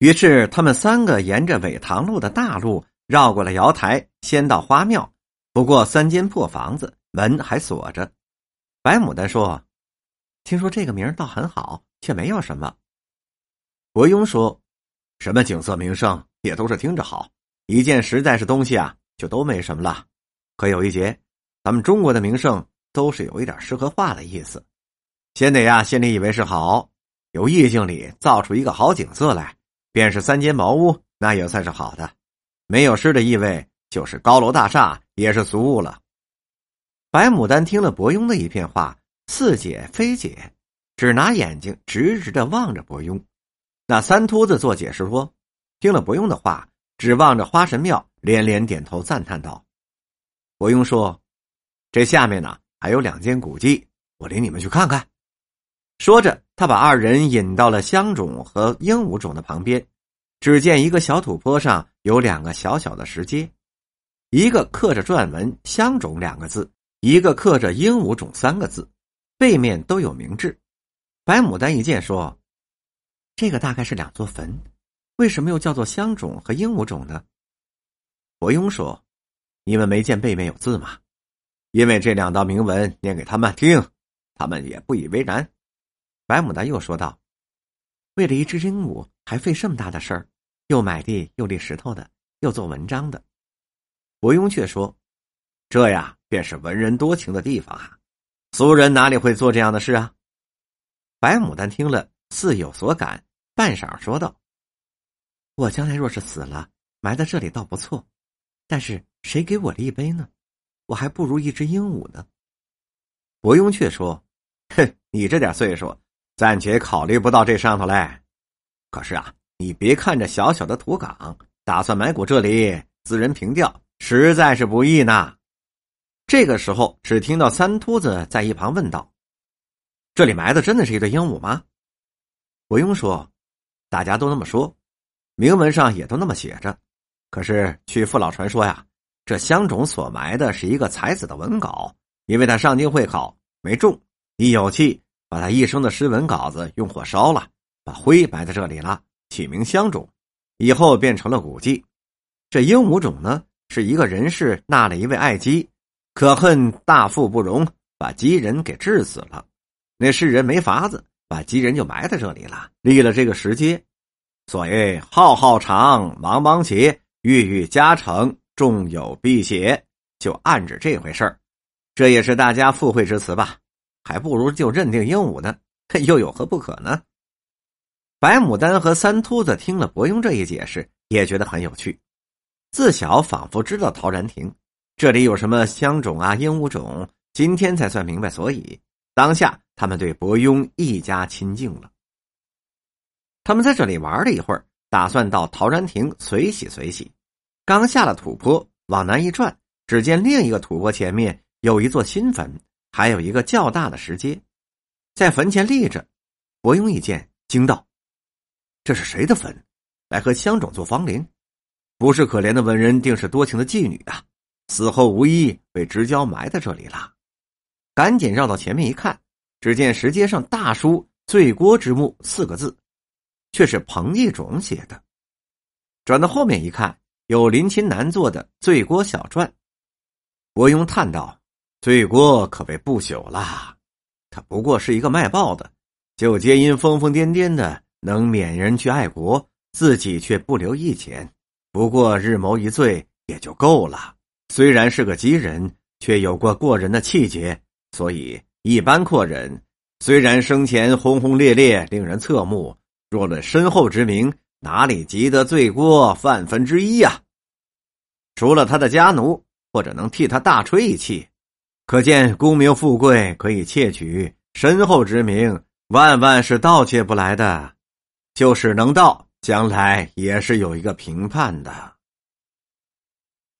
于是他们三个沿着苇塘路的大路绕过了瑶台，先到花庙。不过三间破房子门还锁着。白牡丹说：“听说这个名倒很好，却没有什么。”伯庸说：“什么景色名胜也都是听着好，一件实在是东西啊，就都没什么了。可有一节，咱们中国的名胜都是有一点诗和画的意思，先得呀心里以为是好，由意境里造出一个好景色来。”便是三间茅屋，那也算是好的。没有诗的意味，就是高楼大厦也是俗物了。白牡丹听了伯庸的一片话，似解非解，只拿眼睛直直的望着伯庸。那三秃子做解释说，听了伯庸的话，只望着花神庙，连连点头赞叹道：“伯庸说，这下面呢还有两间古迹，我领你们去看看。”说着，他把二人引到了香冢和鹦鹉冢的旁边。只见一个小土坡上有两个小小的石阶，一个刻着篆文“香冢”两个字，一个刻着“鹦鹉冢”三个字，背面都有明志。白牡丹一见说：“这个大概是两座坟，为什么又叫做香冢和鹦鹉冢呢？”伯庸说：“你们没见背面有字吗？因为这两道铭文念给他们听，他们也不以为然。”白牡丹又说道：“为了一只鹦鹉，还费这么大的事儿，又买地，又立石头的，又做文章的。”伯庸却说：“这呀，便是文人多情的地方啊！俗人哪里会做这样的事啊？”白牡丹听了，似有所感，半晌说道：“我将来若是死了，埋在这里倒不错，但是谁给我立碑呢？我还不如一只鹦鹉呢。”伯庸却说：“哼，你这点岁数。”暂且考虑不到这上头来，可是啊，你别看这小小的土岗，打算埋骨这里，自人凭吊，实在是不易呢。这个时候，只听到三秃子在一旁问道：“这里埋的真的是一对鹦鹉吗？”不用说，大家都那么说，铭文上也都那么写着。可是据父老传说呀，这乡种所埋的是一个才子的文稿，因为他上京会考没中，一有气。把他一生的诗文稿子用火烧了，把灰埋在这里了，起名香冢，以后变成了古迹。这鹦鹉冢呢，是一个人士纳了一位爱姬，可恨大富不容，把姬人给治死了。那世人没法子，把鸡人就埋在这里了，立了这个石阶。所谓浩浩长，茫茫斜，郁郁加成，众有辟邪，就暗指这回事儿。这也是大家附会之词吧。还不如就认定鹦鹉呢，又有何不可呢？白牡丹和三秃子听了伯庸这一解释，也觉得很有趣。自小仿佛知道陶然亭这里有什么香种啊、鹦鹉种，今天才算明白所以。当下他们对伯庸一家亲近了。他们在这里玩了一会儿，打算到陶然亭随喜随喜。刚下了土坡，往南一转，只见另一个土坡前面有一座新坟。还有一个较大的石阶，在坟前立着。伯庸一见，惊道：“这是谁的坟？来和香冢做芳邻？不是可怜的文人，定是多情的妓女啊！死后无疑被直交埋在这里了。”赶紧绕到前面一看，只见石阶上大书“醉郭之墓”四个字，却是彭义种写的。转到后面一看，有林清南做的《醉郭小传》。伯庸叹道。罪过可谓不朽了，他不过是一个卖报的，就皆因疯疯癫癫的能免人去爱国，自己却不留一钱，不过日谋一醉也就够了。虽然是个吉人，却有过过人的气节，所以一般阔人虽然生前轰轰烈烈，令人侧目，若论身后之名，哪里及得罪过万分之一呀？除了他的家奴，或者能替他大吹一气。可见功名富贵可以窃取，身后之名万万是盗窃不来的。就是能盗，将来也是有一个评判的。